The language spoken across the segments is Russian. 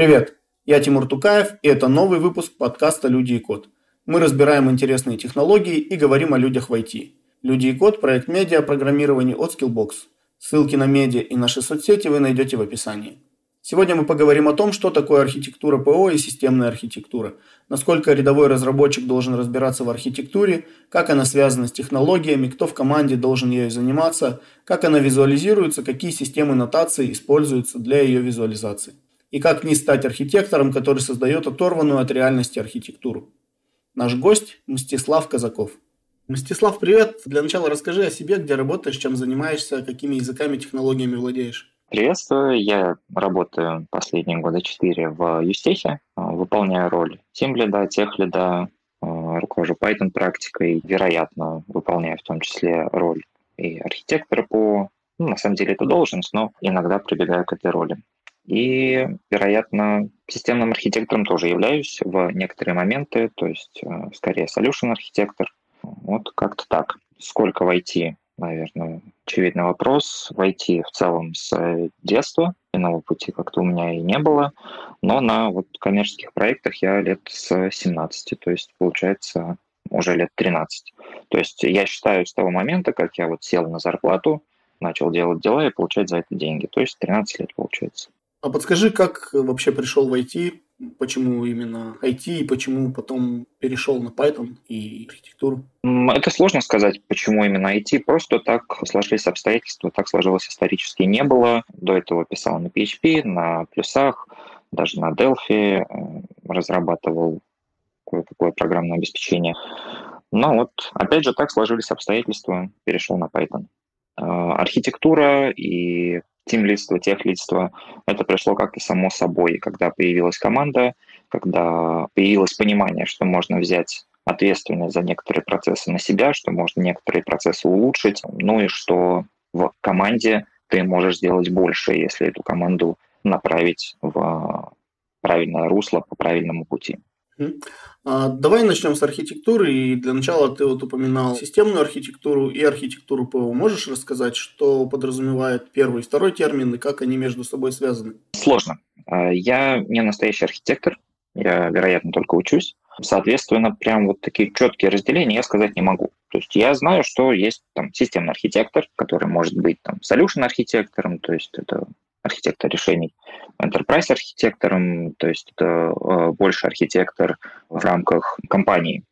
Привет, я Тимур Тукаев, и это новый выпуск подкаста «Люди и код». Мы разбираем интересные технологии и говорим о людях в IT. «Люди и код» – проект медиа программирования от Skillbox. Ссылки на медиа и наши соцсети вы найдете в описании. Сегодня мы поговорим о том, что такое архитектура ПО и системная архитектура, насколько рядовой разработчик должен разбираться в архитектуре, как она связана с технологиями, кто в команде должен ею заниматься, как она визуализируется, какие системы нотации используются для ее визуализации, и как не стать архитектором, который создает оторванную от реальности архитектуру. Наш гость – Мстислав Казаков. Мстислав, привет! Для начала расскажи о себе, где работаешь, чем занимаешься, какими языками, технологиями владеешь. Приветствую, я работаю последние года четыре в Юстехе, а, выполняю роль тимлида, техлида, а, руковожу Python практикой, вероятно, выполняю в том числе роль и архитектора по... Ну, на самом деле это должность, но иногда прибегаю к этой роли. И, вероятно, системным архитектором тоже являюсь в некоторые моменты, то есть а, скорее solution архитектор. Вот как-то так. Сколько войти наверное, очевидный вопрос. Войти в целом с детства, иного пути как-то у меня и не было, но на вот коммерческих проектах я лет с 17, то есть получается уже лет 13. То есть я считаю с того момента, как я вот сел на зарплату, начал делать дела и получать за это деньги. То есть 13 лет получается. А подскажи, как вообще пришел в IT, почему именно IT и почему потом перешел на Python и архитектуру? Это сложно сказать, почему именно IT. Просто так сложились обстоятельства, так сложилось исторически. Не было. До этого писал на PHP, на плюсах, даже на Delphi, э, разрабатывал кое-какое программное обеспечение. Но вот, опять же, так сложились обстоятельства, перешел на Python. Э, архитектура и тимлидство, техлидство, это пришло как-то само собой, когда появилась команда, когда появилось понимание, что можно взять ответственность за некоторые процессы на себя, что можно некоторые процессы улучшить, ну и что в команде ты можешь сделать больше, если эту команду направить в правильное русло по правильному пути. А, давай начнем с архитектуры. И для начала ты вот упоминал системную архитектуру и архитектуру ПО. Можешь рассказать, что подразумевает первый и второй термин и как они между собой связаны? Сложно. А, я не настоящий архитектор, я, вероятно, только учусь. Соответственно, прям вот такие четкие разделения я сказать не могу. То есть я знаю, что есть там системный архитектор, который может быть там solution архитектором, то есть это архитектор решений, enterprise архитектором, то есть это э, больше архитектор в рамках компании,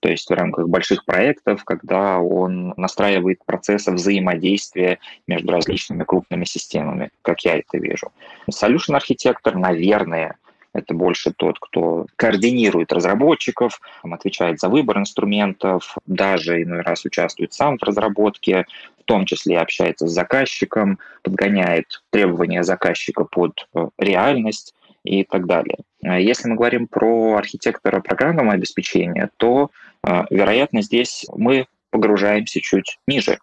то есть в рамках больших проектов, когда он настраивает процессы взаимодействия между различными крупными системами, как я это вижу. Solution архитектор, наверное, это больше тот, кто координирует разработчиков, отвечает за выбор инструментов, даже иной раз участвует сам в разработке, в том числе общается с заказчиком, подгоняет требования заказчика под э, реальность и так далее. А если мы говорим про архитектора программного обеспечения, то, э, вероятно, здесь мы погружаемся чуть ниже.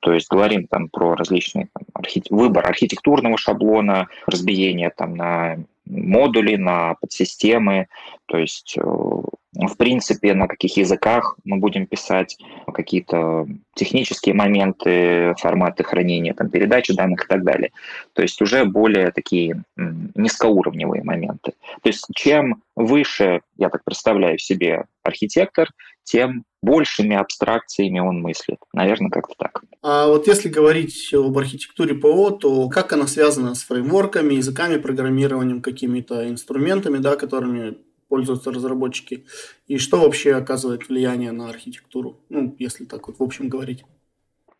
То есть говорим там про различные там, архи... выбор архитектурного шаблона, разбиение там на модули, на подсистемы, то есть, э, в принципе, на каких языках мы будем писать, какие-то технические моменты, форматы хранения, там, передачи данных и так далее. То есть уже более такие низкоуровневые моменты. То есть чем выше, я так представляю себе, архитектор, тем большими абстракциями он мыслит. Наверное, как-то так. А вот если говорить об архитектуре ПО, то как она связана с фреймворками, языками программированием, какими-то инструментами, да, которыми пользуются разработчики, и что вообще оказывает влияние на архитектуру, ну, если так вот в общем говорить?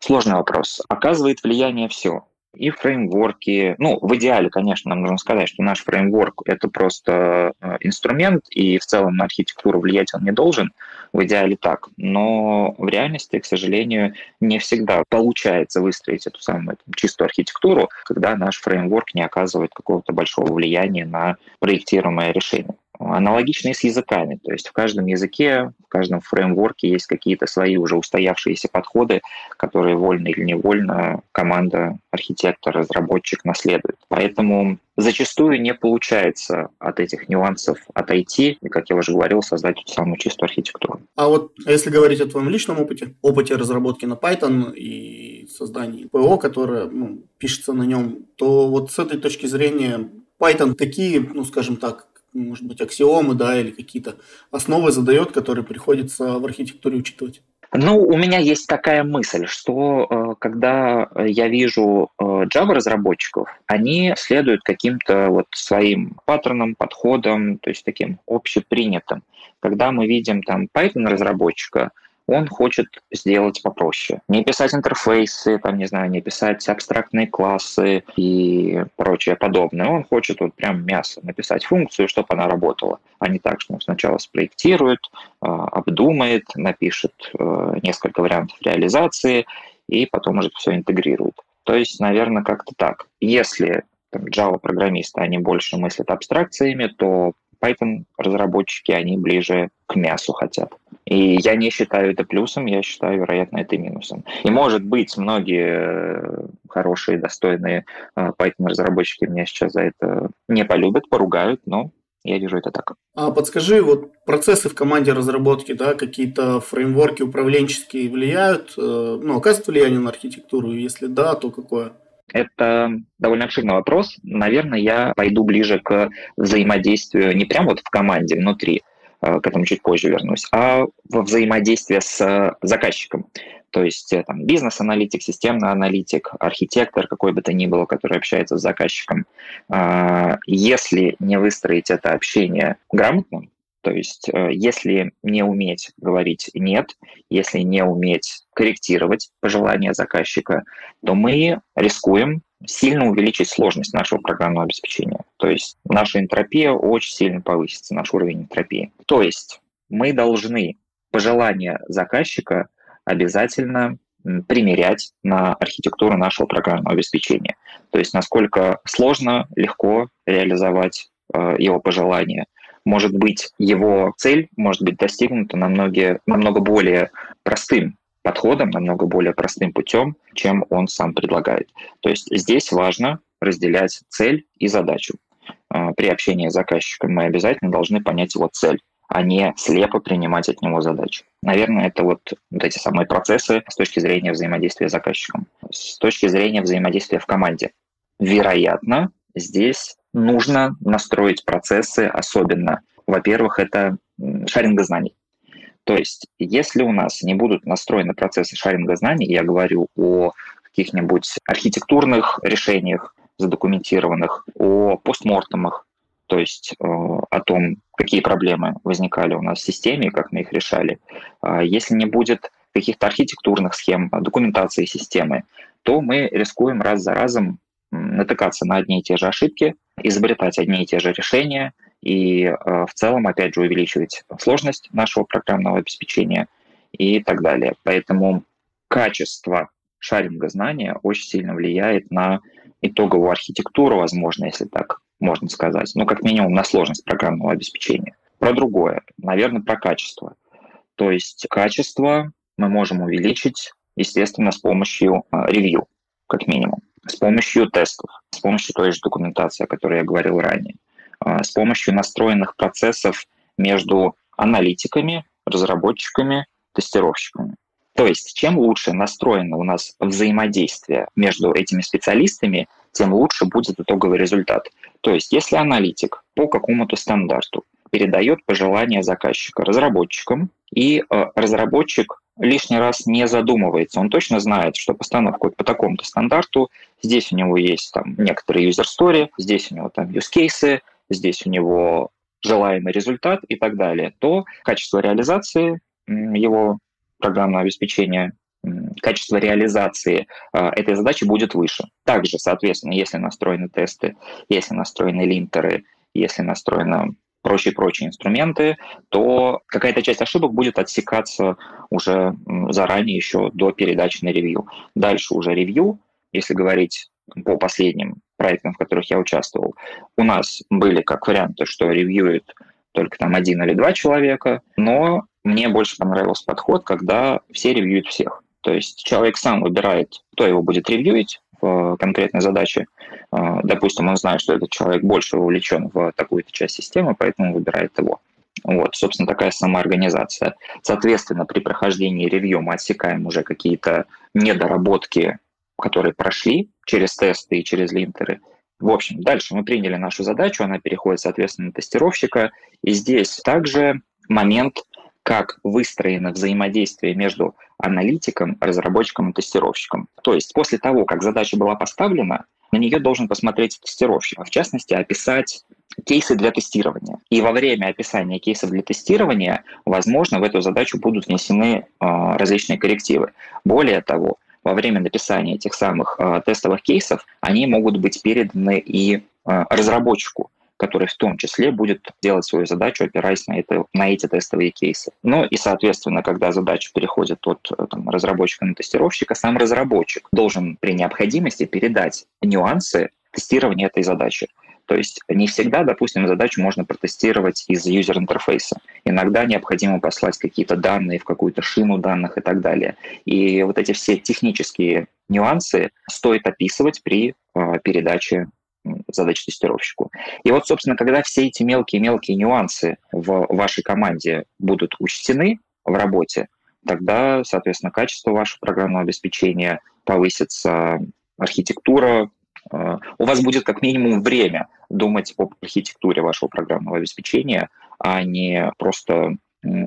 Сложный вопрос. Оказывает влияние все и фреймворки. Ну, в идеале, конечно, нам нужно сказать, что наш фреймворк — это просто э, инструмент, и в целом на архитектуру влиять он не должен. В идеале так. Но в реальности, к сожалению, не всегда получается выстроить эту самую чистую архитектуру, когда наш фреймворк не оказывает какого-то большого влияния на проектируемое решение. Аналогично и с языками. То есть в каждом языке, в каждом фреймворке есть какие-то свои уже устоявшиеся подходы, которые вольно или невольно команда, архитектор, разработчик наследует. Поэтому зачастую не получается от этих нюансов отойти и, как я уже говорил, создать эту самую чистую архитектуру. А вот если говорить о твоем личном опыте, опыте разработки на Python и создании ПО, которое ну, пишется на нем, то вот с этой точки зрения Python какие, ну, скажем так, может быть, аксиомы, да, или какие-то основы задает, которые приходится в архитектуре учитывать? Ну, у меня есть такая мысль, что э, когда я вижу э, Java-разработчиков, они следуют каким-то вот своим паттернам, подходам, то есть таким общепринятым. Когда мы видим там Python-разработчика, он хочет сделать попроще. Не писать интерфейсы, там, не знаю, не писать абстрактные классы и прочее подобное. Он хочет вот прям мясо, написать функцию, чтобы она работала, а не так, что он сначала спроектирует, а, обдумает, напишет э, несколько вариантов реализации и потом уже все интегрирует. То есть, наверное, как-то так. Если Java-программисты, они больше мыслят абстракциями, то Python-разработчики, они ближе к мясу хотят. И я не считаю это плюсом, я считаю, вероятно, это минусом. И, может быть, многие э, хорошие, достойные э, Python-разработчики меня сейчас за это не полюбят, поругают, но я вижу это так. А подскажи, вот процессы в команде разработки, да, какие-то фреймворки управленческие влияют, э, ну, оказывают влияние на архитектуру? Если да, то какое? Это довольно обширный вопрос. Наверное, я пойду ближе к взаимодействию не прямо вот в команде внутри, э, к этому чуть позже вернусь, а во взаимодействие с заказчиком. То есть э, там бизнес-аналитик, системный аналитик, архитектор, какой бы то ни было, который общается с заказчиком. А, если не выстроить это общение грамотно, то есть э, если не уметь говорить «нет», если не уметь корректировать пожелания заказчика, то мы рискуем сильно увеличить сложность нашего программного обеспечения. То есть наша энтропия очень сильно повысится, наш уровень энтропии. То есть мы должны пожелания заказчика обязательно примерять на архитектуру нашего программного обеспечения. То есть насколько сложно, легко реализовать э, его пожелания, может быть, его цель может быть достигнута намного, намного более простым подходом, намного более простым путем, чем он сам предлагает. То есть здесь важно разделять цель и задачу. А, при общении с заказчиком мы обязательно должны понять его цель а не слепо принимать от него задачи. Наверное, это вот, вот эти самые процессы с точки зрения взаимодействия с заказчиком. С точки зрения взаимодействия в команде. Вероятно, здесь нужно настроить процессы особенно. Во-первых, это шаринга знаний. То есть, если у нас не будут настроены процессы шаринга знаний, я говорю о каких-нибудь архитектурных решениях задокументированных, о постмортемах, то есть э, о том, какие проблемы возникали у нас в системе как мы их решали. А если не будет каких-то архитектурных схем, документации системы, то мы рискуем раз за разом натыкаться на одни и те же ошибки, изобретать одни и те же решения и э, в целом, опять же, увеличивать сложность нашего программного обеспечения и так далее. Поэтому качество шаринга знания очень сильно влияет на итоговую архитектуру, возможно, если так можно сказать. Ну, как минимум, на сложность программного обеспечения. Про другое, наверное, про качество. То есть качество мы можем увеличить, естественно, с помощью э, ревью, как минимум с помощью тестов, с помощью той же документации, о которой я говорил ранее, а, с помощью настроенных процессов между аналитиками, разработчиками, тестировщиками. То есть, чем лучше настроено у нас взаимодействие между этими специалистами, тем лучше будет итоговый результат. То есть, если аналитик по какому-то стандарту передает пожелания заказчика разработчикам, и э, разработчик лишний раз не задумывается. Он точно знает, что постановка по такому-то стандарту, здесь у него есть там некоторые user story, здесь у него там use cases, здесь у него желаемый результат и так далее, то качество реализации его программного обеспечения, качество реализации э, этой задачи будет выше. Также, соответственно, если настроены тесты, если настроены линтеры, если настроена прочие-прочие инструменты, то какая-то часть ошибок будет отсекаться уже заранее, еще до передачи на ревью. Дальше уже ревью, если говорить по последним проектам, в которых я участвовал, у нас были как варианты, что ревьюет только там один или два человека, но мне больше понравился подход, когда все ревьюют всех. То есть человек сам выбирает, кто его будет ревьюить, в конкретной задаче. А, допустим, он знает, что этот человек больше вовлечен в такую-то часть системы, поэтому выбирает его. Вот, собственно, такая самоорганизация. Соответственно, при прохождении ревью мы отсекаем уже какие-то недоработки, которые прошли через тесты и через линтеры. В общем, дальше мы приняли нашу задачу, она переходит, соответственно, на тестировщика. И здесь также момент, как выстроено взаимодействие между аналитиком, разработчиком и тестировщиком. То есть после того, как задача была поставлена, на нее должен посмотреть тестировщик, в частности, описать кейсы для тестирования. И во время описания кейсов для тестирования, возможно, в эту задачу будут внесены э, различные коррективы. Более того, во время написания этих самых э, тестовых кейсов они могут быть переданы и э, разработчику который в том числе будет делать свою задачу, опираясь на, это, на эти тестовые кейсы. Ну и, соответственно, когда задача переходит от э, там, разработчика на тестировщика, сам разработчик должен при необходимости передать нюансы тестирования этой задачи. То есть не всегда, допустим, задачу можно протестировать из юзер-интерфейса. Иногда необходимо послать какие-то данные в какую-то шину данных и так далее. И вот эти все технические нюансы стоит описывать при э, передаче задач тестировщику. И вот, собственно, когда все эти мелкие-мелкие нюансы в вашей команде будут учтены в работе, тогда, соответственно, качество вашего программного обеспечения повысится, архитектура, э, у вас будет как минимум время думать об архитектуре вашего программного обеспечения, а не просто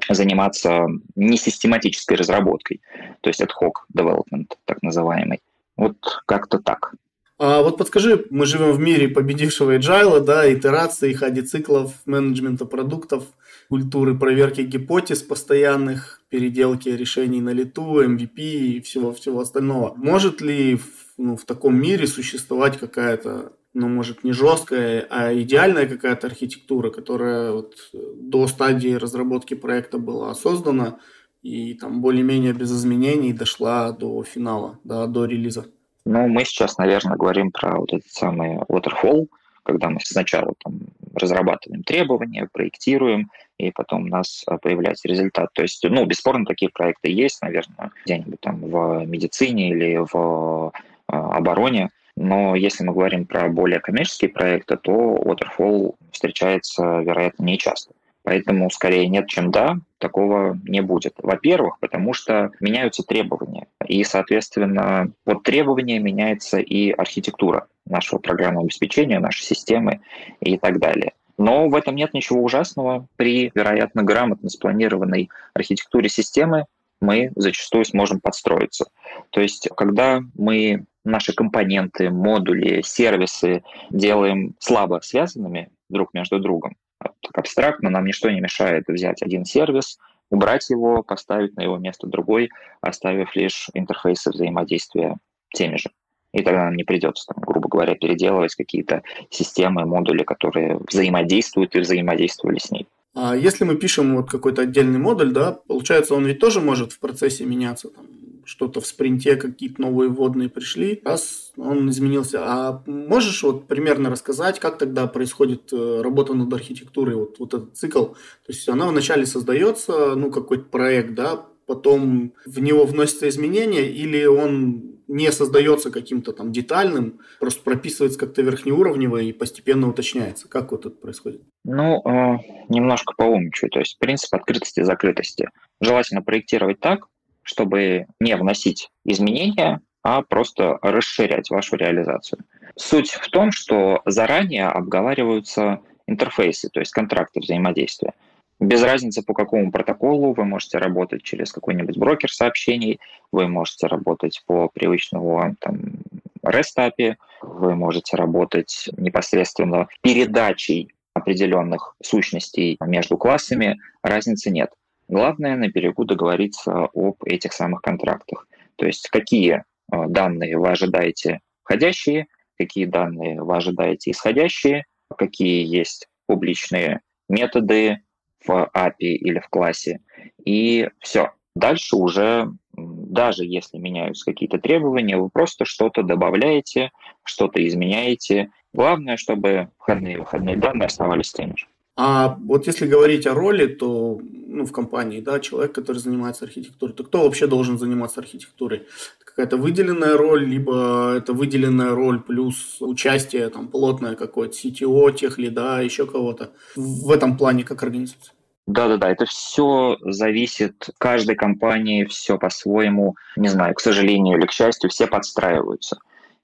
заниматься несистематической разработкой, то есть ad hoc development, так называемый. Вот как-то так. А вот подскажи, мы живем в мире победившего agile, да, итераций, хади циклов, менеджмента продуктов, культуры проверки гипотез постоянных, переделки решений на лету, MVP и всего-всего остального. Может ли ну, в таком мире существовать какая-то ну, может, не жесткая, а идеальная какая-то архитектура, которая вот до стадии разработки проекта была создана и там более-менее без изменений дошла до финала, да, до релиза. Ну, мы сейчас, наверное, говорим про вот этот самый waterfall, когда мы сначала там разрабатываем требования, проектируем, и потом у нас а, появляется результат. То есть, ну, бесспорно, такие проекты есть, наверное, где-нибудь там в медицине или в а, обороне. Но если мы говорим про более коммерческие проекты, то waterfall встречается, вероятно, не часто. Поэтому скорее нет, чем да, такого не будет. Во-первых, потому что меняются требования. И, соответственно, вот требования меняется и архитектура нашего программного обеспечения, нашей системы и так далее. Но в этом нет ничего ужасного. При, вероятно, грамотно спланированной архитектуре системы мы зачастую сможем подстроиться. То есть, когда мы наши компоненты, модули, сервисы делаем слабо связанными друг между другом, так абстрактно, нам ничто не мешает взять один сервис, убрать его, поставить на его место другой, оставив лишь интерфейсы взаимодействия теми же. И тогда нам не придется, там, грубо говоря, переделывать какие-то системы, модули, которые взаимодействуют и взаимодействовали с ней. А если мы пишем вот какой-то отдельный модуль, да, получается, он ведь тоже может в процессе меняться. Там, что-то в спринте, какие-то новые вводные пришли, раз он изменился. А можешь вот примерно рассказать, как тогда происходит э, работа над архитектурой, вот, вот этот цикл? То есть она вначале создается, ну, какой-то проект, да, потом в него вносятся изменения, или он не создается каким-то там детальным, просто прописывается как-то верхнеуровнево и постепенно уточняется. Как вот это происходит? Ну, э, немножко поумничаю. То есть принцип открытости и закрытости. Желательно проектировать так, чтобы не вносить изменения, а просто расширять вашу реализацию. Суть в том, что заранее обговариваются интерфейсы, то есть контракты взаимодействия. Без разницы, по какому протоколу вы можете работать через какой-нибудь брокер сообщений, вы можете работать по привычному там, REST API, вы можете работать непосредственно передачей определенных сущностей между классами, разницы нет. Главное на берегу договориться об этих самых контрактах. То есть какие э, данные вы ожидаете входящие, какие данные вы ожидаете исходящие, какие есть публичные методы в API или в классе. И все. Дальше уже, даже если меняются какие-то требования, вы просто что-то добавляете, что-то изменяете. Главное, чтобы входные и выходные данные оставались теми же. А вот если говорить о роли, то ну, в компании, да, человек, который занимается архитектурой, то кто вообще должен заниматься архитектурой? Какая-то выделенная роль, либо это выделенная роль плюс участие там плотное какое-то CTO, тех лида, еще кого-то. В этом плане как организация? Да-да-да, это все зависит, каждой компании все по-своему, не знаю, к сожалению или к счастью, все подстраиваются.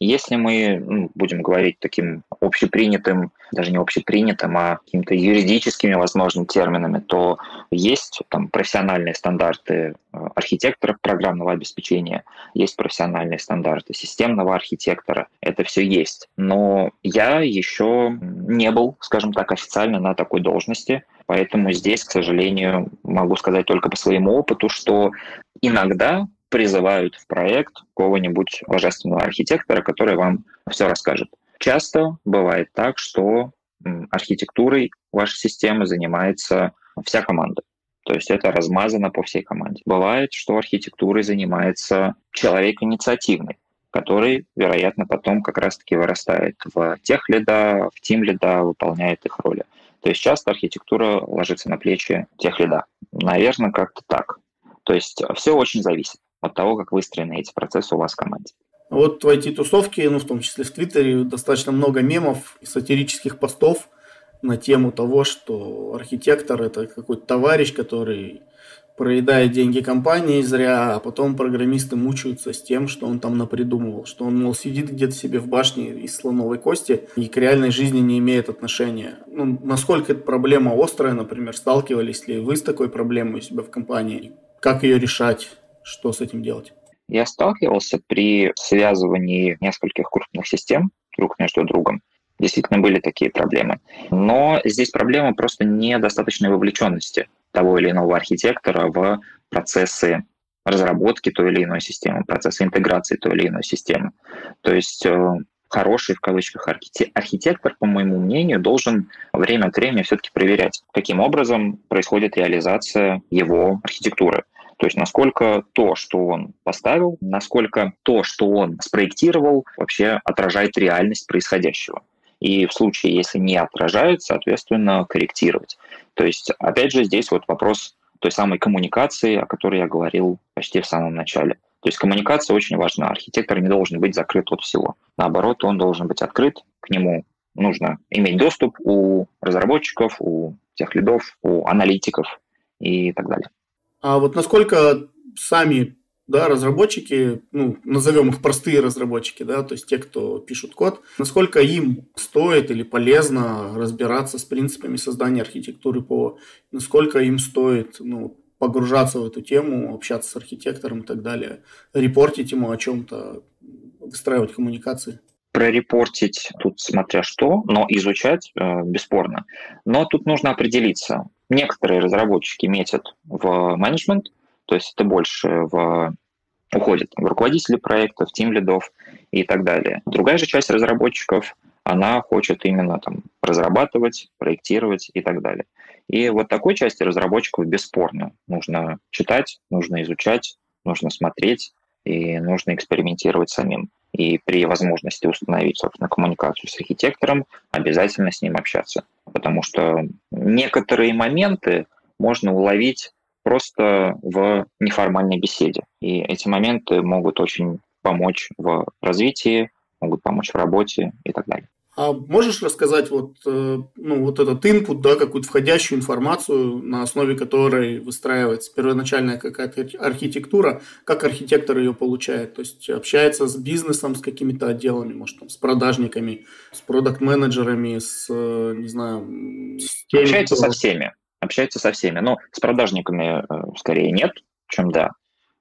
Если мы ну, будем говорить таким общепринятым, даже не общепринятым, а какими-то юридическими, возможно, терминами, то есть там профессиональные стандарты э, архитектора программного обеспечения, есть профессиональные стандарты системного архитектора, это все есть. Но я еще не был, скажем так, официально на такой должности, поэтому здесь, к сожалению, могу сказать только по своему опыту, что иногда призывают в проект кого-нибудь божественного архитектора, который вам все расскажет. Часто бывает так, что архитектурой вашей системы занимается вся команда. То есть это размазано по всей команде. Бывает, что архитектурой занимается человек инициативный, который, вероятно, потом как раз-таки вырастает в тех лида, в тим лида, выполняет их роли. То есть часто архитектура ложится на плечи тех лида. Наверное, как-то так. То есть все очень зависит от того, как выстроены эти процессы у вас в команде. Вот в IT-тусовке, ну, в том числе в Твиттере, достаточно много мемов и сатирических постов на тему того, что архитектор – это какой-то товарищ, который проедает деньги компании зря, а потом программисты мучаются с тем, что он там напридумывал, что он, мол, сидит где-то себе в башне из слоновой кости и к реальной жизни не имеет отношения. Ну, насколько эта проблема острая, например, сталкивались ли вы с такой проблемой у себя в компании? Как ее решать? Что с этим делать? Я сталкивался при связывании нескольких крупных систем друг между другом. Действительно были такие проблемы. Но здесь проблема просто недостаточной вовлеченности того или иного архитектора в процессы разработки той или иной системы, процессы интеграции той или иной системы. То есть э, хороший, в кавычках, архитектор, по моему мнению, должен время от времени все-таки проверять, каким образом происходит реализация его архитектуры. То есть насколько то, что он поставил, насколько то, что он спроектировал, вообще отражает реальность происходящего. И в случае, если не отражает, соответственно, корректировать. То есть, опять же, здесь вот вопрос той самой коммуникации, о которой я говорил почти в самом начале. То есть коммуникация очень важна. Архитектор не должен быть закрыт от всего. Наоборот, он должен быть открыт, к нему нужно иметь доступ у разработчиков, у тех лидов, у аналитиков и так далее. А вот насколько сами да, разработчики, ну, назовем их простые разработчики, да, то есть те, кто пишут код, насколько им стоит или полезно разбираться с принципами создания архитектуры ПО, насколько им стоит, ну, погружаться в эту тему, общаться с архитектором и так далее, репортить ему о чем-то, выстраивать коммуникации прорепортить тут смотря что, но изучать э, бесспорно. Но тут нужно определиться. Некоторые разработчики метят в менеджмент, то есть это больше в уходит в руководители проектов, тим лидов и так далее. Другая же часть разработчиков, она хочет именно там разрабатывать, проектировать и так далее. И вот такой части разработчиков бесспорно нужно читать, нужно изучать, нужно смотреть и нужно экспериментировать самим. И при возможности установить, собственно, коммуникацию с архитектором, обязательно с ним общаться. Потому что некоторые моменты можно уловить просто в неформальной беседе. И эти моменты могут очень помочь в развитии, могут помочь в работе и так далее. А можешь рассказать вот, э, ну, вот этот input, да, какую-то входящую информацию, на основе которой выстраивается первоначальная какая-то архитектура, как архитектор ее получает? То есть общается с бизнесом, с какими-то отделами, может, там, с продажниками, с продукт-менеджерами, с, э, не знаю... С теми, общается кто... со всеми. Общается со всеми. Но с продажниками э, скорее нет, чем да.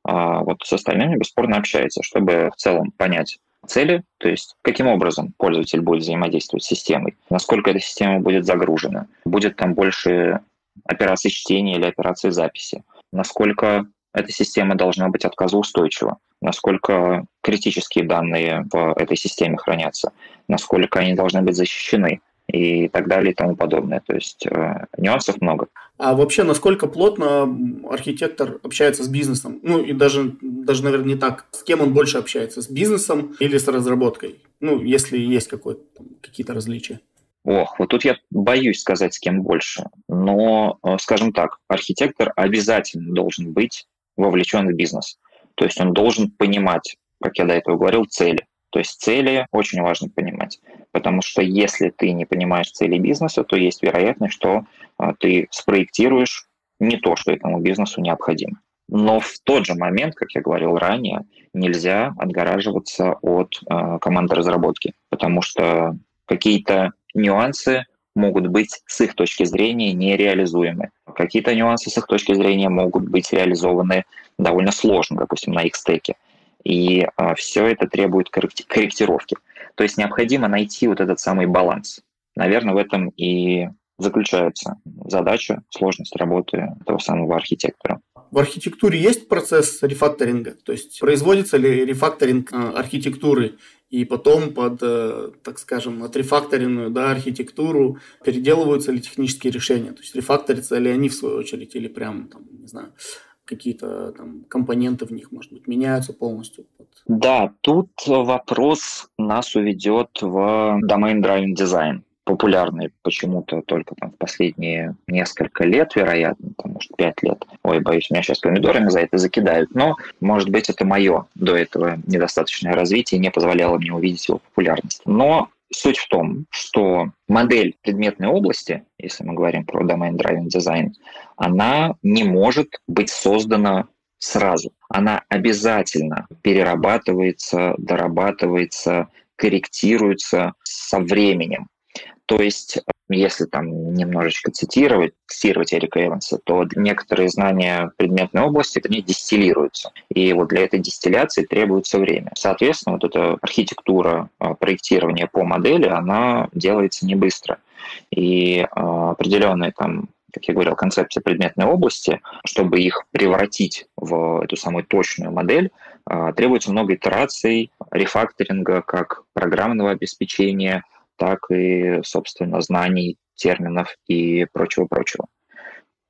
А вот с остальными бесспорно общается, чтобы в целом понять, цели, то есть каким образом пользователь будет взаимодействовать с системой, насколько эта система будет загружена, будет там больше операций чтения или операций записи, насколько эта система должна быть отказоустойчива, насколько критические данные в этой системе хранятся, насколько они должны быть защищены, и так далее и тому подобное. То есть э, нюансов много. А вообще, насколько плотно архитектор общается с бизнесом? Ну, и даже, даже, наверное, не так. С кем он больше общается? С бизнесом или с разработкой? Ну, если есть какие-то различия. Ох, вот тут я боюсь сказать, с кем больше. Но, э, скажем так, архитектор обязательно должен быть вовлечен в бизнес. То есть он должен понимать, как я до этого говорил, цели. То есть цели очень важно понимать, потому что если ты не понимаешь цели бизнеса, то есть вероятность, что а, ты спроектируешь не то, что этому бизнесу необходимо. Но в тот же момент, как я говорил ранее, нельзя отгораживаться от э, команды разработки, потому что какие-то нюансы могут быть с их точки зрения нереализуемы. Какие-то нюансы с их точки зрения могут быть реализованы довольно сложно, допустим, на их стеке. И а, все это требует корректировки. То есть необходимо найти вот этот самый баланс. Наверное, в этом и заключается задача, сложность работы этого самого архитектора. В архитектуре есть процесс рефакторинга, то есть производится ли рефакторинг а, архитектуры и потом под, э, так скажем, отрефакторенную да, архитектуру переделываются ли технические решения, то есть рефакторятся ли они в свою очередь или прям, там, не знаю, какие-то там компоненты в них, может быть, меняются полностью. Да, тут вопрос нас уведет в domain driving design популярный почему-то только там в последние несколько лет, вероятно, там, может, пять лет. Ой, боюсь, меня сейчас помидорами за это закидают. Но, может быть, это мое до этого недостаточное развитие не позволяло мне увидеть его популярность. Но суть в том, что модель предметной области, если мы говорим про domain driving design, она не может быть создана сразу. Она обязательно перерабатывается, дорабатывается, корректируется со временем. То есть, если там немножечко цитировать, цитировать Эрика Эванса, то некоторые знания предметной области, они дистиллируются. И вот для этой дистилляции требуется время. Соответственно, вот эта архитектура а, проектирования по модели, она делается не быстро. И а, определенные там как я говорил, концепции предметной области, чтобы их превратить в эту самую точную модель, требуется много итераций, рефакторинга как программного обеспечения, так и, собственно, знаний, терминов и прочего-прочего.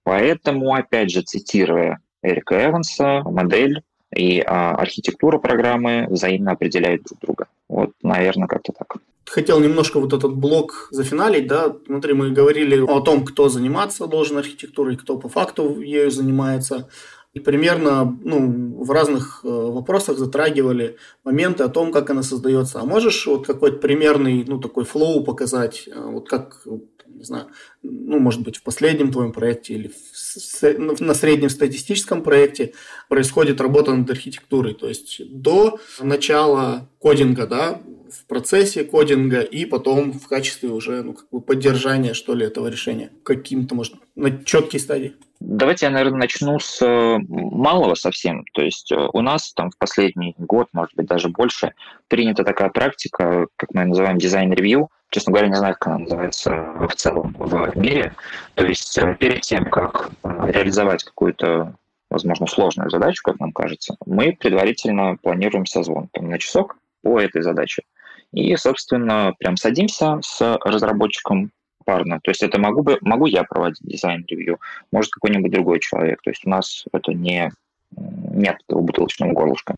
Поэтому, опять же, цитируя Эрика Эванса, модель и а, архитектура программы взаимно определяют друг друга. Вот, наверное, как-то так. Хотел немножко вот этот блок зафиналить, да. Смотри, мы говорили о том, кто заниматься должен архитектурой, кто по факту ею занимается и примерно ну, в разных э, вопросах затрагивали моменты о том, как она создается. А можешь вот какой-то примерный, ну, такой флоу показать, э, вот как, не знаю, ну, может быть, в последнем твоем проекте или в, ну, на среднем статистическом проекте происходит работа над архитектурой. То есть до начала кодинга, да, в процессе кодинга и потом в качестве уже ну, как бы поддержания, что ли, этого решения. Каким-то, может, на четкой стадии. Давайте я, наверное, начну с э, малого совсем. То есть э, у нас там в последний год, может быть, даже больше, принята такая практика, как мы называем дизайн-ревью. Честно говоря, не знаю, как она называется в целом в мире. То есть э, перед тем, как реализовать какую-то возможно, сложную задачу, как нам кажется, мы предварительно планируем созвон там, на часок по этой задаче. И, собственно, прям садимся с разработчиком парно. То есть это могу, бы, могу я проводить дизайн-ревью, может какой-нибудь другой человек. То есть у нас это не нет этого бутылочного горлышка.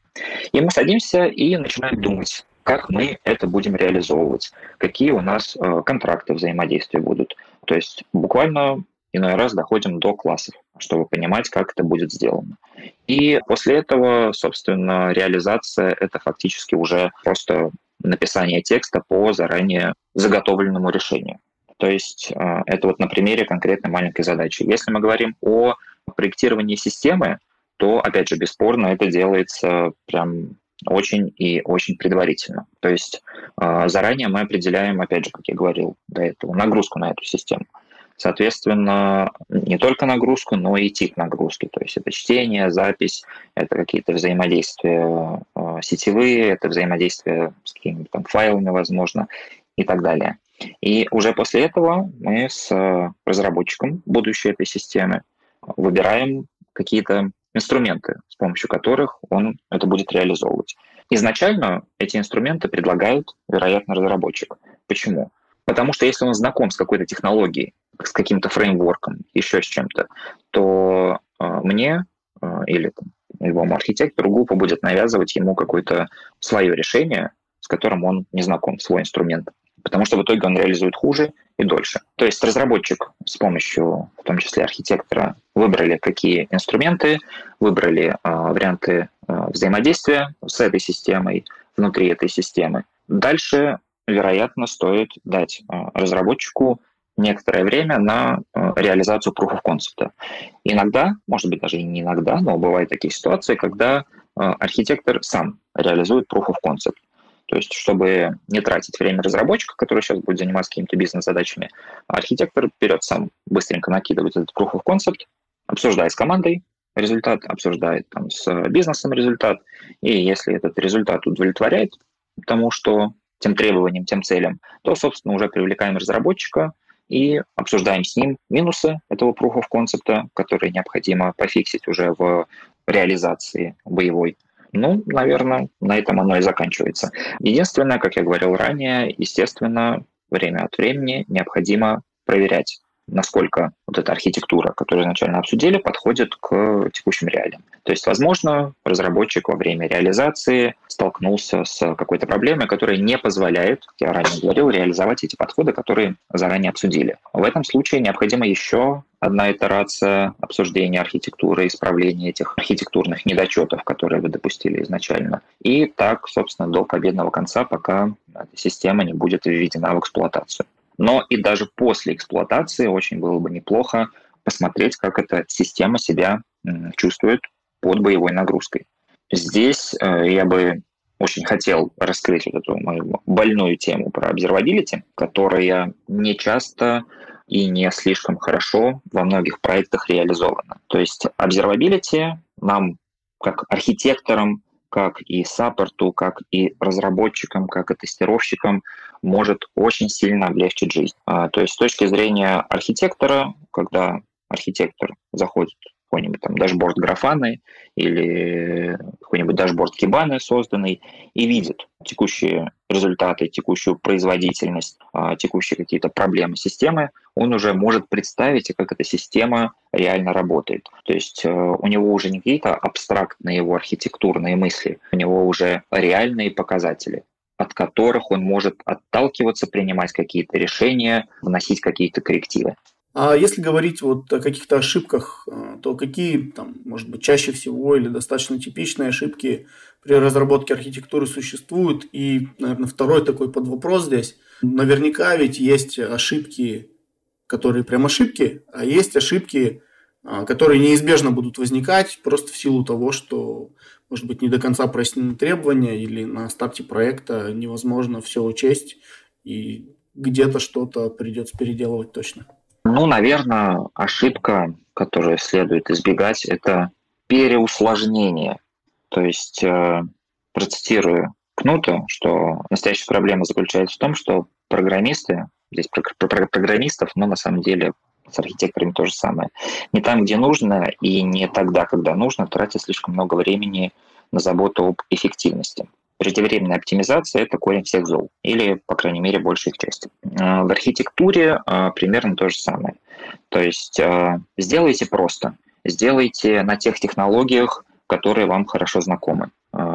И мы садимся и начинаем думать, как мы это будем реализовывать, какие у нас э, контракты взаимодействия будут. То есть буквально иной раз доходим до классов, чтобы понимать, как это будет сделано. И после этого, собственно, реализация — это фактически уже просто написание текста по заранее заготовленному решению. То есть э, это вот на примере конкретной маленькой задачи. Если мы говорим о проектировании системы, то, опять же, бесспорно это делается прям очень и очень предварительно. То есть э, заранее мы определяем, опять же, как я говорил до этого, нагрузку на эту систему. Соответственно, не только нагрузку, но и тип нагрузки. То есть это чтение, запись, это какие-то взаимодействия э, сетевые, это взаимодействие с какими-то там файлами, возможно, и так далее. И уже после этого мы с э, разработчиком будущей этой системы выбираем какие-то инструменты, с помощью которых он это будет реализовывать. Изначально эти инструменты предлагают, вероятно, разработчик. Почему? Потому что если он знаком с какой-то технологией, с каким-то фреймворком, еще с чем-то, то э, мне э, или любому архитектору группа будет навязывать ему какое-то свое решение, с которым он не знаком, свой инструмент потому что в итоге он реализует хуже и дольше. То есть разработчик с помощью, в том числе архитектора, выбрали, какие инструменты, выбрали э, варианты э, взаимодействия с этой системой, внутри этой системы. Дальше, вероятно, стоит дать э, разработчику некоторое время на э, реализацию proof of concept. Иногда, может быть, даже и не иногда, но бывают такие ситуации, когда архитектор сам реализует proof of concept. То есть, чтобы не тратить время разработчика, который сейчас будет заниматься какими-то бизнес-задачами, архитектор берет сам, быстренько накидывает этот proof of concept, обсуждает с командой результат, обсуждает там, с бизнесом результат, и если этот результат удовлетворяет тому, что тем требованиям, тем целям, то, собственно, уже привлекаем разработчика и обсуждаем с ним минусы этого proof of concept, которые необходимо пофиксить уже в реализации боевой. Ну, наверное, на этом оно и заканчивается. Единственное, как я говорил ранее, естественно, время от времени необходимо проверять насколько вот эта архитектура, которую изначально обсудили, подходит к текущим реалиям. То есть, возможно, разработчик во время реализации столкнулся с какой-то проблемой, которая не позволяет, как я ранее говорил, реализовать эти подходы, которые заранее обсудили. В этом случае необходима еще одна итерация обсуждения архитектуры, исправления этих архитектурных недочетов, которые вы допустили изначально. И так, собственно, до победного конца, пока эта система не будет введена в эксплуатацию. Но и даже после эксплуатации очень было бы неплохо посмотреть, как эта система себя чувствует под боевой нагрузкой. Здесь э, я бы очень хотел раскрыть вот эту мою больную тему про observability, которая не часто и не слишком хорошо во многих проектах реализована. То есть observability нам, как архитекторам, как и саппорту, как и разработчикам, как и тестировщикам может очень сильно облегчить жизнь. А, то есть с точки зрения архитектора, когда архитектор заходит какой-нибудь там дашборд графаны или какой-нибудь дашборд кибаны созданный и видит текущие результаты, текущую производительность, а, текущие какие-то проблемы системы, он уже может представить, как эта система реально работает. То есть э, у него уже не какие-то абстрактные его архитектурные мысли, у него уже реальные показатели от которых он может отталкиваться, принимать какие-то решения, вносить какие-то коррективы. А если говорить вот о каких-то ошибках, э, то какие, там, может быть, чаще всего или достаточно типичные ошибки при разработке архитектуры существуют? И, наверное, второй такой под вопрос здесь. Наверняка ведь есть ошибки, которые прям ошибки, а есть ошибки, э, которые неизбежно будут возникать просто в силу того, что, может быть, не до конца прояснены требования или на старте проекта невозможно все учесть, и где-то что-то придется переделывать точно. Ну, наверное, ошибка, которую следует избегать, это переусложнение. То есть, э, процитирую Кнута, что настоящая проблема заключается в том, что программисты, здесь про, про, про программистов, но на самом деле с архитекторами то же самое, не там, где нужно, и не тогда, когда нужно, тратят слишком много времени на заботу об эффективности. Преждевременная оптимизация – это корень всех зол, или, по крайней мере, большей их части. А, в архитектуре а, примерно то же самое. То есть а, сделайте просто. Сделайте на тех технологиях, которые вам хорошо знакомы.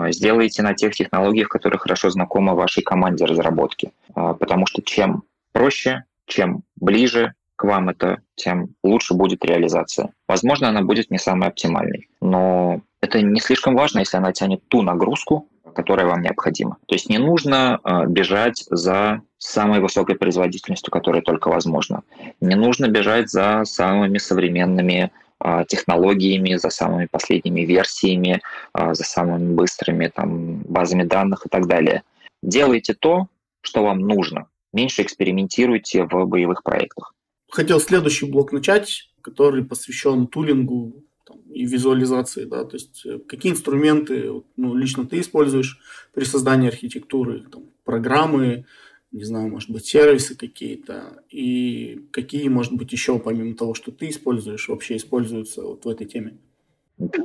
Сделайте на тех технологиях, которые хорошо знакомы вашей команде разработки. Потому что чем проще, чем ближе к вам это, тем лучше будет реализация. Возможно, она будет не самой оптимальной, но это не слишком важно, если она тянет ту нагрузку, которая вам необходима. То есть не нужно э, бежать за самой высокой производительностью, которая только возможно. Не нужно бежать за самыми современными э, технологиями, за самыми последними версиями, э, за самыми быстрыми там, базами данных и так далее. Делайте то, что вам нужно. Меньше экспериментируйте в боевых проектах. Хотел следующий блок начать, который посвящен тулингу там, и визуализации, да, то есть э, какие инструменты ну, лично ты используешь при создании архитектуры, там, программы, не знаю, может быть, сервисы какие-то, и какие, может быть, еще, помимо того, что ты используешь, вообще используются вот в этой теме?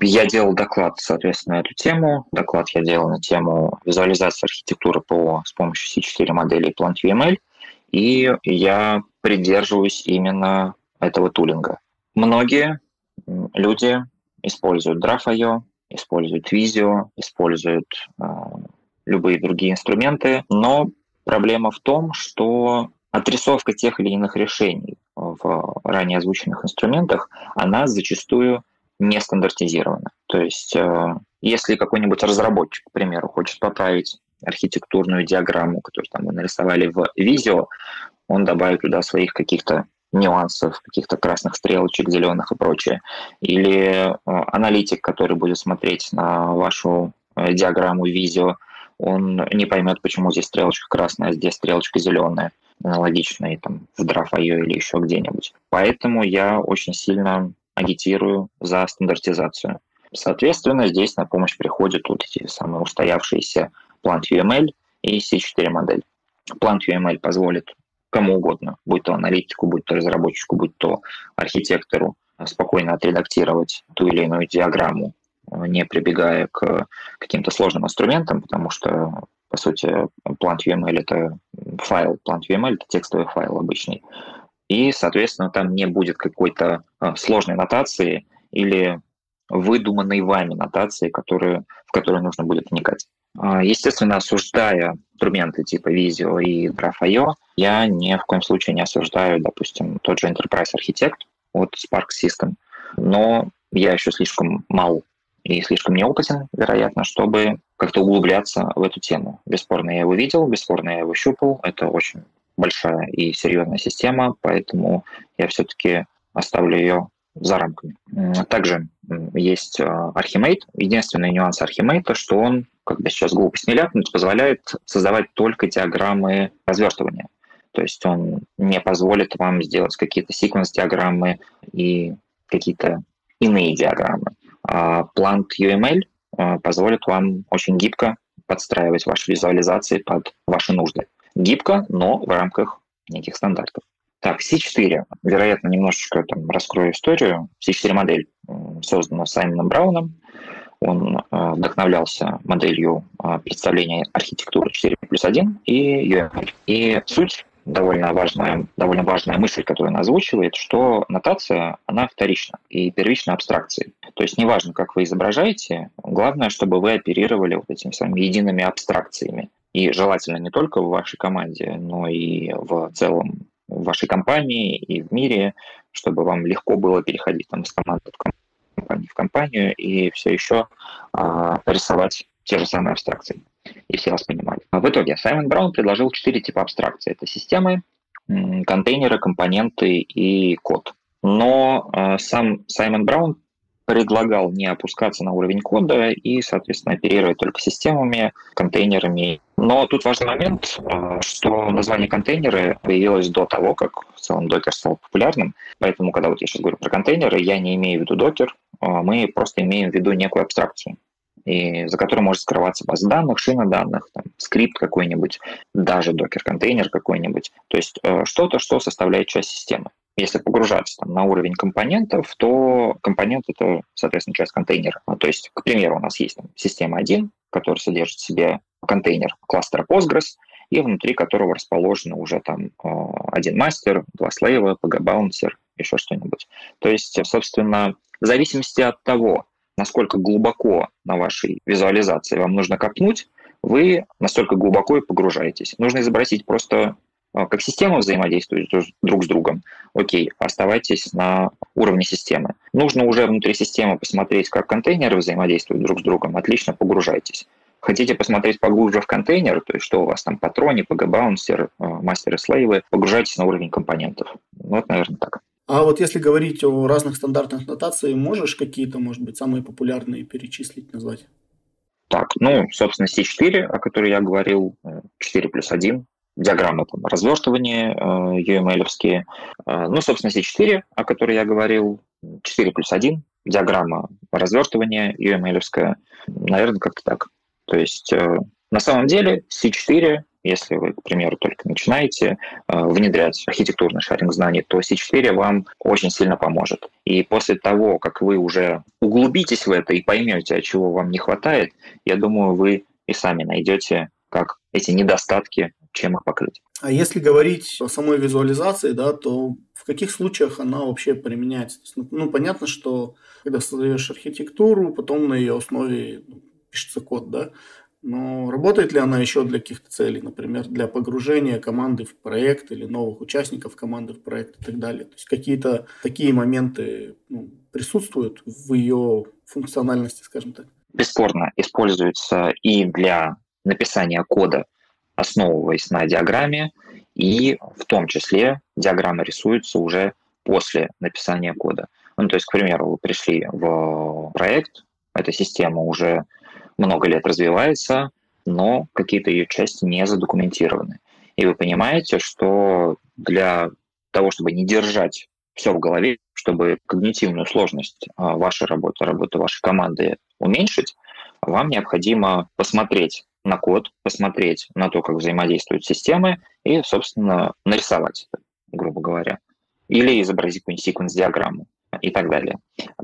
Я делал доклад, соответственно, на эту тему. Доклад я делал на тему визуализации архитектуры по с помощью C4 модели PlantVML, и я придерживаюсь именно этого тулинга. Многие люди используют Graph.io, используют Visio, используют э, любые другие инструменты, но проблема в том, что отрисовка тех или иных решений в ранее озвученных инструментах, она зачастую не стандартизирована. То есть, э, если какой-нибудь разработчик, к примеру, хочет поправить архитектурную диаграмму, которую там мы нарисовали в Visio, он добавит туда своих каких-то нюансов, каких-то красных стрелочек, зеленых и прочее. Или аналитик, который будет смотреть на вашу диаграмму видео, он не поймет, почему здесь стрелочка красная, а здесь стрелочка зеленая, аналогичная там, в Draft.io или еще где-нибудь. Поэтому я очень сильно агитирую за стандартизацию. Соответственно, здесь на помощь приходят вот эти самые устоявшиеся Plant UML и C4 модель. Plant UML позволит кому угодно, будь то аналитику, будь то разработчику, будь то архитектору, спокойно отредактировать ту или иную диаграмму, не прибегая к каким-то сложным инструментам, потому что, по сути, Plant UML — это файл, Plant UML — это текстовый файл обычный. И, соответственно, там не будет какой-то а, сложной нотации или выдуманной вами нотации, которые, в которые нужно будет вникать. А, естественно, осуждая инструменты типа Visio и Graph.io, я ни в коем случае не осуждаю, допустим, тот же Enterprise Architect от Spark System, но я еще слишком мал и слишком неопытен, вероятно, чтобы как-то углубляться в эту тему. Бесспорно, я его видел, бесспорно, я его щупал. Это очень большая и серьезная система, поэтому я все-таки оставлю ее за рамками. Также есть а, Archimate. Единственный нюанс Archimate, что он, когда сейчас глупость не ляпнуть, позволяет создавать только диаграммы развертывания. То есть он не позволит вам сделать какие-то секвенс-диаграммы и какие-то иные диаграммы. А Plant UML а, позволит вам очень гибко подстраивать ваши визуализации под ваши нужды. Гибко, но в рамках неких стандартов. Так, C4. Вероятно, немножечко там раскрою историю. C4 модель создана Саймоном Брауном. Он э, вдохновлялся моделью э, представления архитектуры 4 плюс 1 и UML. И суть довольно важная, довольно важная мысль, которую он озвучивает, что нотация, она вторична и первична абстракции. То есть неважно, как вы изображаете, главное, чтобы вы оперировали вот этими самыми едиными абстракциями. И желательно не только в вашей команде, но и в целом в вашей компании и в мире, чтобы вам легко было переходить там, из команды в компанию в компанию и все еще а, рисовать те же самые абстракции, и все вас понимали. В итоге Саймон Браун предложил четыре типа абстракций. Это системы, контейнеры, компоненты и код. Но э, сам Саймон Браун предлагал не опускаться на уровень кода и, соответственно, оперировать только системами, контейнерами. Но тут важный момент, э, что название контейнеры появилось до того, как в целом докер стал популярным. Поэтому, когда вот я сейчас говорю про контейнеры, я не имею в виду докер, мы просто имеем в виду некую абстракцию и за которой может скрываться база данных, шина данных, там, скрипт какой-нибудь, даже докер-контейнер какой-нибудь. То есть э, что-то, что составляет часть системы. Если погружаться там, на уровень компонентов, то компонент — это, соответственно, часть контейнера. Ну, то есть, к примеру, у нас есть там, система 1, которая содержит в себе контейнер кластера Postgres, и внутри которого расположены уже там э, один мастер, два слейва, PG-баунсер, еще что-нибудь. То есть, собственно, в зависимости от того, насколько глубоко на вашей визуализации вам нужно копнуть, вы настолько глубоко и погружаетесь. Нужно изобразить просто а, как система взаимодействует друг с другом, окей, оставайтесь на уровне системы. Нужно уже внутри системы посмотреть, как контейнеры взаимодействуют друг с другом, отлично погружайтесь. Хотите посмотреть поглубже в контейнер, то есть что у вас там патрони, PG-баунсер, мастеры слейвы, погружайтесь на уровень компонентов. Вот, наверное, так. А вот если говорить о разных стандартных нотациях, можешь какие-то, может быть, самые популярные перечислить, назвать? Так, ну, собственно, C4, о которой я говорил, 4 плюс 1, диаграммы там, развертывания э, UML-овские. Э, ну, собственно, C4, о которой я говорил, 4 плюс 1, диаграмма развертывания UML-овская. Наверное, как-то так. То есть, э, на самом деле, C4 если вы, к примеру, только начинаете э, внедрять архитектурный шаринг знаний, то C4 вам очень сильно поможет. И после того, как вы уже углубитесь в это и поймете, от чего вам не хватает, я думаю, вы и сами найдете, как эти недостатки, чем их покрыть. А если говорить о самой визуализации, да, то в каких случаях она вообще применяется? Ну, ну, понятно, что когда создаешь архитектуру, потом на ее основе пишется код, да, но работает ли она еще для каких-то целей, например, для погружения команды в проект или новых участников команды в проект и так далее? То есть какие-то такие моменты ну, присутствуют в ее функциональности, скажем так? Бесспорно используется и для написания кода основываясь на диаграмме, и в том числе диаграмма рисуется уже после написания кода. Ну, то есть, к примеру, вы пришли в проект, эта система уже много лет развивается, но какие-то ее части не задокументированы. И вы понимаете, что для того, чтобы не держать все в голове, чтобы когнитивную сложность а, вашей работы, работы вашей команды уменьшить, вам необходимо посмотреть на код, посмотреть на то, как взаимодействуют системы и, собственно, нарисовать это, грубо говоря. Или изобразить какую-нибудь секвенс-диаграмму и так далее.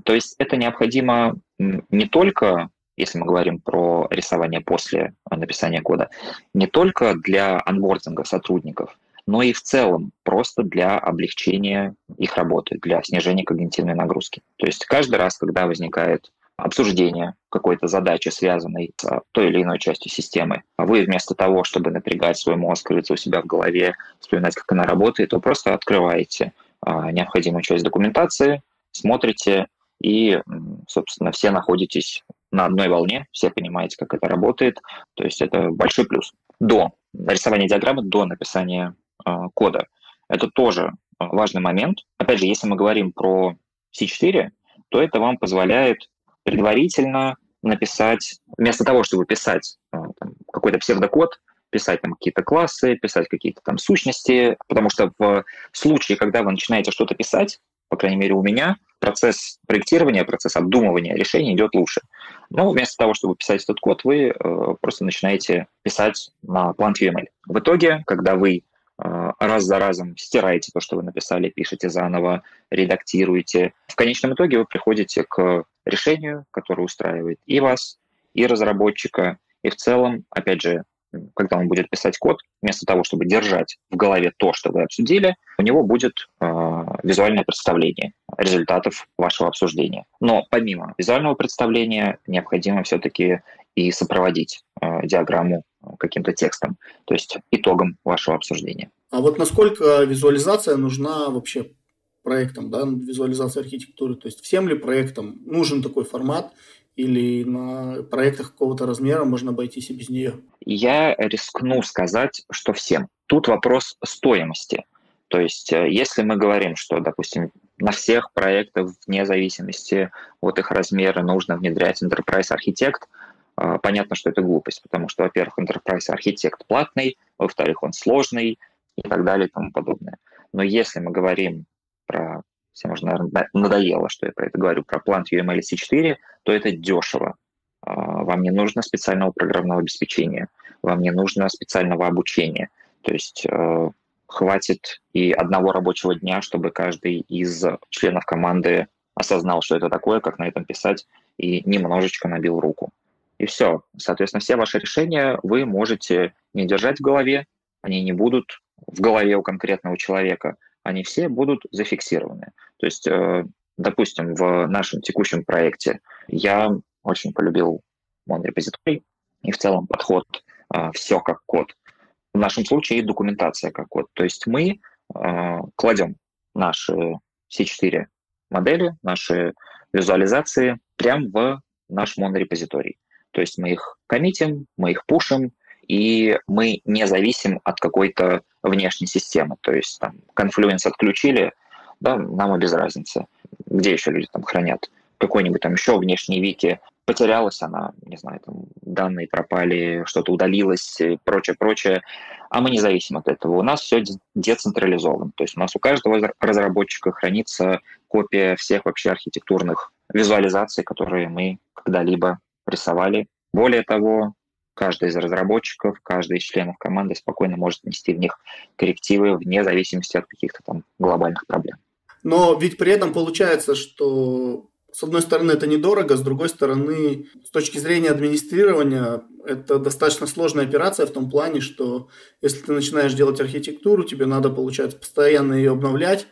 То есть это необходимо не только, если мы говорим про рисование после написания кода, не только для анбординга сотрудников, но и в целом просто для облегчения их работы, для снижения когнитивной нагрузки. То есть каждый раз, когда возникает обсуждение какой-то задачи, связанной с той или иной частью системы, а вы вместо того, чтобы напрягать свой мозг, крыться у себя в голове, вспоминать, как она работает, вы просто открываете а, необходимую часть документации, смотрите и, собственно, все находитесь на одной волне, все понимаете, как это работает. То есть это большой плюс. До нарисования диаграммы, до написания э, кода. Это тоже важный момент. Опять же, если мы говорим про C4, то это вам позволяет предварительно написать, вместо того, чтобы писать э, какой-то псевдокод, писать там какие-то классы, писать какие-то там сущности, потому что в случае, когда вы начинаете что-то писать, по крайней мере у меня, процесс проектирования, процесс обдумывания решений идет лучше. Но вместо того, чтобы писать этот код, вы э, просто начинаете писать на Plant.uml. В итоге, когда вы э, раз за разом стираете то, что вы написали, пишете заново, редактируете, в конечном итоге вы приходите к решению, которое устраивает и вас, и разработчика, и в целом, опять же, когда он будет писать код, вместо того, чтобы держать в голове то, что вы обсудили, у него будет э, визуальное представление результатов вашего обсуждения. Но помимо визуального представления необходимо все-таки и сопроводить э, диаграмму каким-то текстом, то есть итогом вашего обсуждения. А вот насколько визуализация нужна вообще проектам, да, визуализация архитектуры? То есть всем ли проектам нужен такой формат? Или на проектах какого-то размера можно обойтись и без нее? Я рискну сказать, что всем. Тут вопрос стоимости. То есть, э, если мы говорим, что, допустим, на всех проектах, вне зависимости от их размера, нужно внедрять Enterprise Architect, э, понятно, что это глупость, потому что, во-первых, Enterprise Architect платный, во-вторых, он сложный и так далее и тому подобное. Но если мы говорим про всем уже, наверное, надоело, что я про это говорю, про Plant UML C4, то это дешево. А, вам не нужно специального программного обеспечения, вам не нужно специального обучения. То есть э, хватит и одного рабочего дня, чтобы каждый из членов команды осознал, что это такое, как на этом писать, и немножечко набил руку. И все. Соответственно, все ваши решения вы можете не держать в голове, они не будут в голове у конкретного человека – они все будут зафиксированы. То есть, э, допустим, в нашем текущем проекте я очень полюбил монорепозиторий и в целом подход э, «все как код». В нашем случае и документация как код. То есть мы э, кладем наши C4 модели, наши визуализации прямо в наш монорепозиторий. То есть мы их коммитим, мы их пушим, и мы не зависим от какой-то внешней системы. То есть там Confluence отключили, да, нам и без разницы. Где еще люди там хранят? Какой-нибудь там еще внешний вики потерялась она, не знаю, там данные пропали, что-то удалилось, прочее, прочее. А мы не зависим от этого. У нас все децентрализовано. То есть у нас у каждого разработчика хранится копия всех вообще архитектурных визуализаций, которые мы когда-либо рисовали. Более того, каждый из разработчиков, каждый из членов команды спокойно может внести в них коррективы вне зависимости от каких-то там глобальных проблем. Но ведь при этом получается, что с одной стороны это недорого, с другой стороны, с точки зрения администрирования, это достаточно сложная операция в том плане, что если ты начинаешь делать архитектуру, тебе надо, получается, постоянно ее обновлять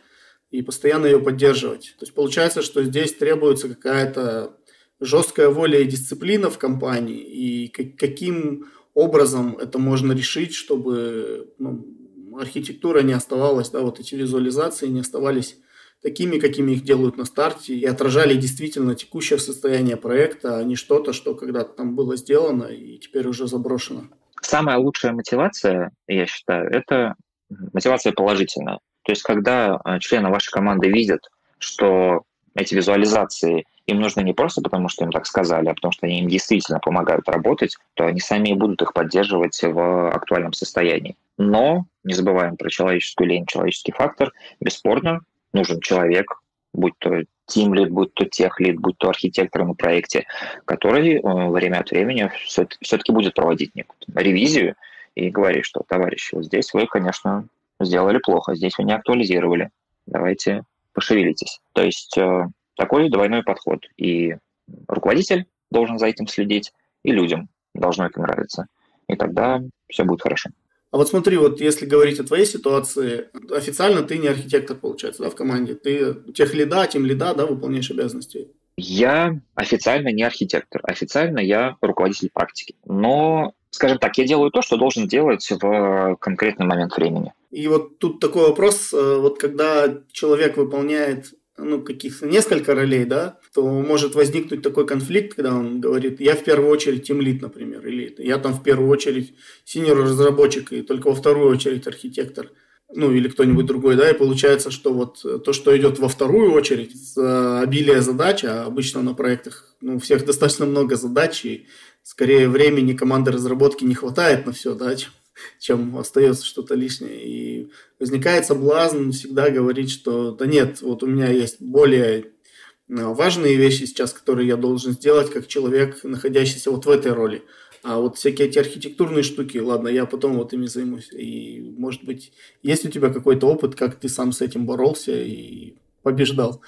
и постоянно ее поддерживать. То есть получается, что здесь требуется какая-то жесткая воля и дисциплина в компании, и каким образом это можно решить, чтобы ну, архитектура не оставалась, да, вот эти визуализации не оставались такими, какими их делают на старте, и отражали действительно текущее состояние проекта, а не что-то, что когда-то там было сделано и теперь уже заброшено. самая лучшая мотивация, я считаю, это мотивация положительная. То есть, когда э, члены вашей команды видят, что эти визуализации им нужны не просто потому, что им так сказали, а потому что они им действительно помогают работать, то они сами будут их поддерживать в актуальном состоянии. Но не забываем про человеческую лень, человеческий фактор. Бесспорно, нужен человек, будь то тимлид, будь то техлид, будь то архитектор на проекте, который э, время от времени все-таки будет проводить некую ревизию и говорить, что, товарищи, вот здесь вы, конечно, сделали плохо, здесь вы не актуализировали, давайте пошевелитесь. То есть э, такой двойной подход. И руководитель должен за этим следить, и людям должно это нравиться. И тогда все будет хорошо. А вот смотри, вот если говорить о твоей ситуации, официально ты не архитектор, получается, да, в команде. Ты тех лида, тем лида, да, выполняешь обязанности. Я официально не архитектор. Официально я руководитель практики. Но, скажем так, я делаю то, что должен делать в конкретный момент времени. И вот тут такой вопрос, э, вот когда человек выполняет ну, каких-то несколько ролей, да, то может возникнуть такой конфликт, когда он говорит, я в первую очередь тимлит, например, или я там в первую очередь синер разработчик, и только во вторую очередь архитектор, ну, или кто-нибудь другой, да, и получается, что вот то, что идет во вторую очередь, обилие задач, а обычно на проектах, ну, у всех достаточно много задач, и скорее времени команды разработки не хватает на все, да, чем чем остается что-то лишнее. И возникает соблазн всегда говорить, что да нет, вот у меня есть более а, важные вещи сейчас, которые я должен сделать как человек, находящийся вот в этой роли. А вот всякие эти архитектурные штуки, ладно, я потом вот ими займусь. И, может быть, есть у тебя какой-то опыт, как ты сам с этим боролся и побеждал?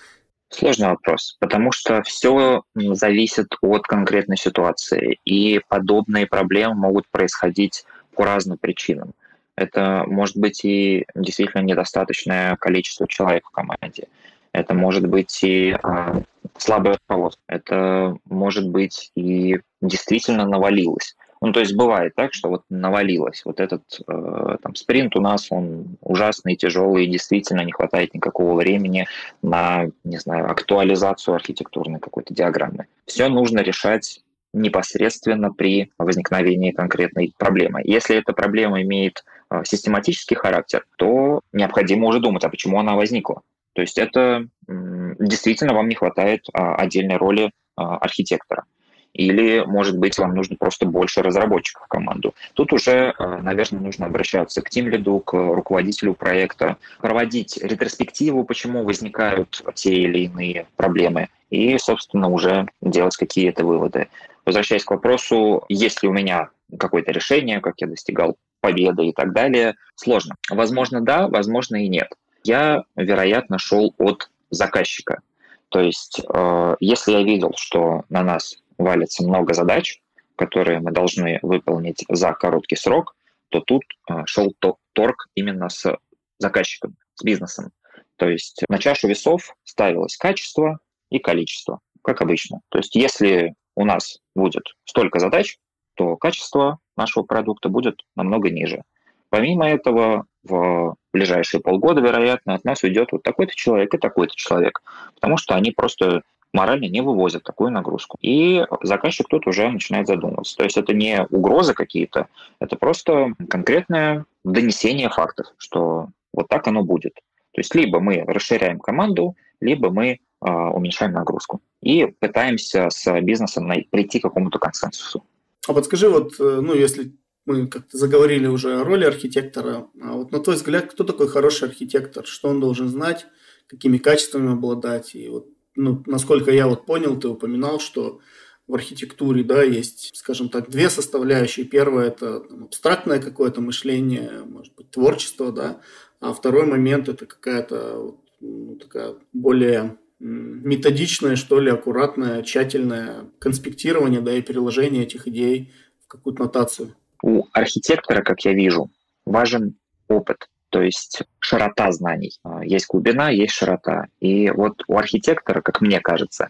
Сложный вопрос, потому что все зависит от конкретной ситуации, и подобные проблемы могут происходить по разным причинам. Это может быть и действительно недостаточное количество человек в команде. Это может быть и э, слабое руководство. Это может быть и действительно навалилось. Ну, то есть бывает так, что вот навалилось. Вот этот э, там, спринт у нас, он ужасный, тяжелый, и действительно не хватает никакого времени на, не знаю, актуализацию архитектурной какой-то диаграммы. Все нужно решать непосредственно при возникновении конкретной проблемы. Если эта проблема имеет а, систематический характер, то необходимо уже думать, а почему она возникла. То есть это действительно вам не хватает а, отдельной роли а, архитектора. Или, может быть, вам нужно просто больше разработчиков в команду. Тут уже, наверное, нужно обращаться к тимлиду, к руководителю проекта, проводить ретроспективу, почему возникают те или иные проблемы, и, собственно, уже делать какие-то выводы. Возвращаясь к вопросу, есть ли у меня какое-то решение, как я достигал победы и так далее, сложно. Возможно, да, возможно и нет. Я, вероятно, шел от заказчика. То есть, э, если я видел, что на нас валится много задач, которые мы должны выполнить за короткий срок, то тут э, шел торг именно с заказчиком, с бизнесом. То есть на чашу весов ставилось качество и количество, как обычно. То есть если у нас будет столько задач, то качество нашего продукта будет намного ниже. Помимо этого, в ближайшие полгода, вероятно, от нас уйдет вот такой-то человек и такой-то человек, потому что они просто морально не вывозят такую нагрузку. И заказчик тут уже начинает задумываться. То есть это не угрозы какие-то, это просто конкретное донесение фактов, что вот так оно будет. То есть либо мы расширяем команду, либо мы уменьшаем нагрузку. И пытаемся с бизнесом прийти к какому-то консенсусу. А подскажи, вот, э, ну, если мы как-то заговорили уже о роли архитектора, а вот на твой взгляд, кто такой хороший архитектор? Что он должен знать, какими качествами обладать? И вот, ну, насколько я вот понял, ты упоминал, что в архитектуре, да, есть, скажем так, две составляющие. Первое – это там, абстрактное какое-то мышление, может быть, творчество, да, а второй момент – это какая-то ну, такая более методичное, что ли, аккуратное, тщательное конспектирование, да, и переложение этих идей в какую-то нотацию. У архитектора, как я вижу, важен опыт, то есть широта знаний. А, есть глубина, есть широта. И вот у архитектора, как мне кажется,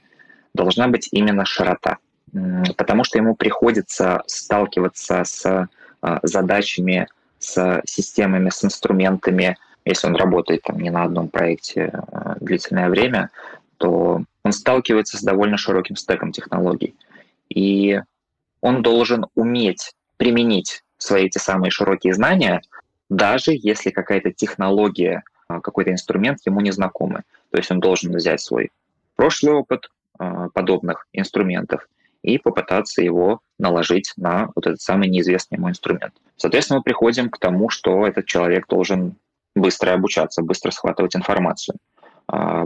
должна быть именно широта, потому что ему приходится сталкиваться с а, задачами, с системами, с инструментами, если он работает там, не на одном проекте а, длительное время, то он сталкивается с довольно широким стеком технологий. И он должен уметь применить свои эти самые широкие знания, даже если какая-то технология, а, какой-то инструмент ему не знакомы. То есть он должен взять свой прошлый опыт а, подобных инструментов и попытаться его наложить на вот этот самый неизвестный ему инструмент. Соответственно, мы приходим к тому, что этот человек должен быстро обучаться, быстро схватывать информацию,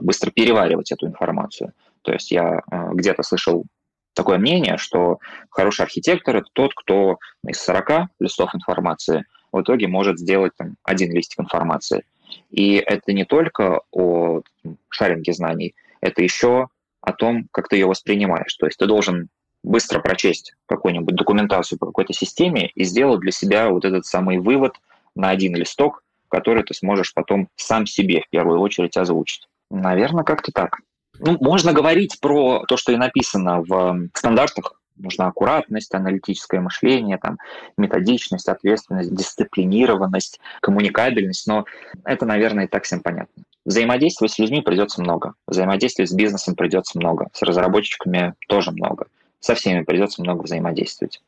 быстро переваривать эту информацию. То есть я где-то слышал такое мнение, что хороший архитектор – это тот, кто из 40 листов информации в итоге может сделать там, один листик информации. И это не только о шаринге знаний, это еще о том, как ты ее воспринимаешь. То есть ты должен быстро прочесть какую-нибудь документацию по какой-то системе и сделать для себя вот этот самый вывод на один листок, который ты сможешь потом сам себе в первую очередь озвучить. Наверное, как-то так. Ну, можно говорить про то, что и написано в стандартах. Нужна аккуратность, аналитическое мышление, там, методичность, ответственность, дисциплинированность, коммуникабельность, но это, наверное, и так всем понятно. Взаимодействовать с людьми придется много, взаимодействовать с бизнесом придется много, с разработчиками тоже много, со всеми придется много взаимодействовать.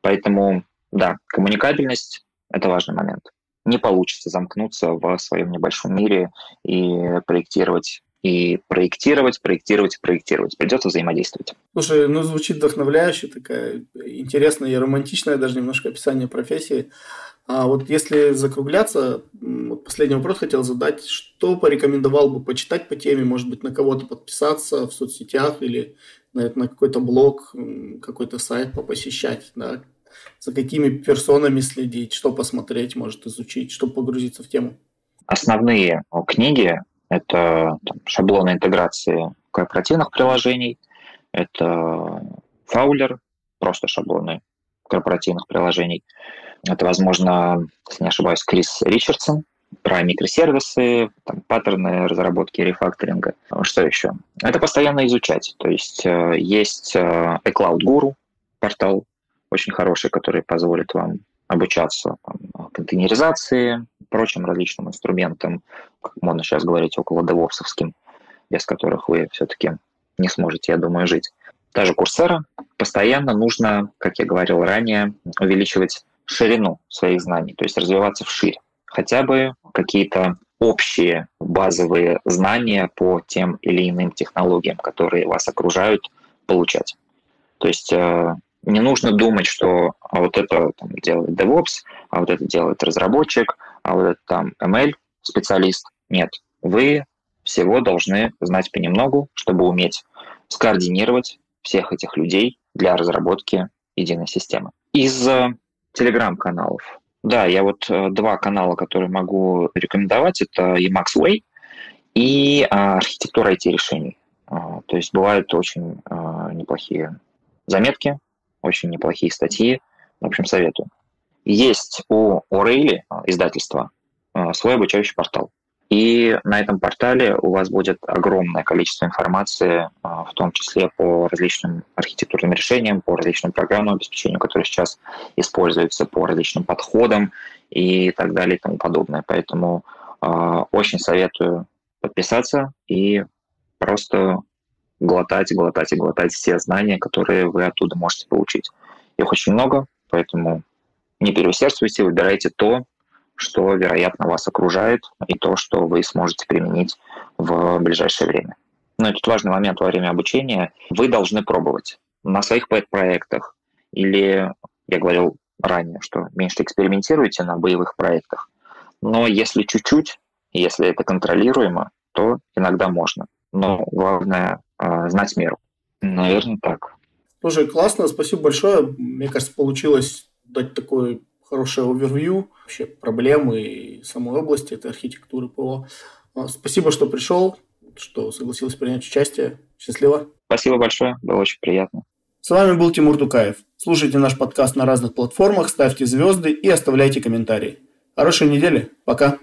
Поэтому, да, коммуникабельность – это важный момент. Не получится замкнуться в своем небольшом мире и проектировать и проектировать, проектировать, проектировать. Придется взаимодействовать. Слушай, ну звучит вдохновляюще, такая интересная и романтичная даже немножко описание профессии. А вот если закругляться, вот последний вопрос хотел задать. Что порекомендовал бы почитать по теме? Может быть, на кого-то подписаться в соцсетях или на, на какой-то блог, какой-то сайт попосещать? Да? За какими персонами следить? Что посмотреть, может изучить, чтобы погрузиться в тему? Основные книги это там, шаблоны интеграции корпоративных приложений, это фаулер, просто шаблоны корпоративных приложений. Это, возможно, если не ошибаюсь, Крис Ричардсон про микросервисы, там, паттерны разработки рефакторинга. Что еще? Это постоянно изучать. То есть э, есть э, iCloud Guru, портал очень хороший, который позволит вам обучаться контейнеризации, прочим различным инструментам, как можно сейчас говорить, около девопсовским, без которых вы все-таки не сможете, я думаю, жить. Даже курсера постоянно нужно, как я говорил ранее, увеличивать ширину своих знаний, то есть развиваться вширь. Хотя бы какие-то общие базовые знания по тем или иным технологиям, которые вас окружают, получать. То есть э, не нужно думать, что а вот это там, делает DevOps, а вот это делает разработчик, а вот это там ML специалист. Нет, вы всего должны знать понемногу, чтобы уметь скоординировать всех этих людей для разработки единой системы. Из э, телеграм-каналов. Да, я вот э, два канала, которые могу рекомендовать, это Emacs Way и а, архитектура IT-решений. А, то есть бывают очень а, неплохие заметки, очень неплохие статьи. В общем, советую. Есть у O'Reilly издательства свой обучающий портал. И на этом портале у вас будет огромное количество информации, в том числе по различным архитектурным решениям, по различным программным обеспечению, которые сейчас используются, по различным подходам и так далее и тому подобное. Поэтому очень советую подписаться и просто глотать, глотать и глотать все знания, которые вы оттуда можете получить. Их очень много, поэтому не переусердствуйте, выбирайте то, что, вероятно, вас окружает, и то, что вы сможете применить в ближайшее время. Но этот важный момент во время обучения. Вы должны пробовать на своих проектах или, я говорил ранее, что меньше экспериментируйте на боевых проектах. Но если чуть-чуть, если это контролируемо, то иногда можно. Но главное знать меру. Наверное, так. Слушай, классно, спасибо большое. Мне кажется, получилось дать такой хорошее овервью вообще проблемы и самой области этой архитектуры ПО. А, спасибо, что пришел, что согласился принять участие. Счастливо. Спасибо большое, было очень приятно. С вами был Тимур Дукаев. Слушайте наш подкаст на разных платформах, ставьте звезды и оставляйте комментарии. Хорошей недели. Пока.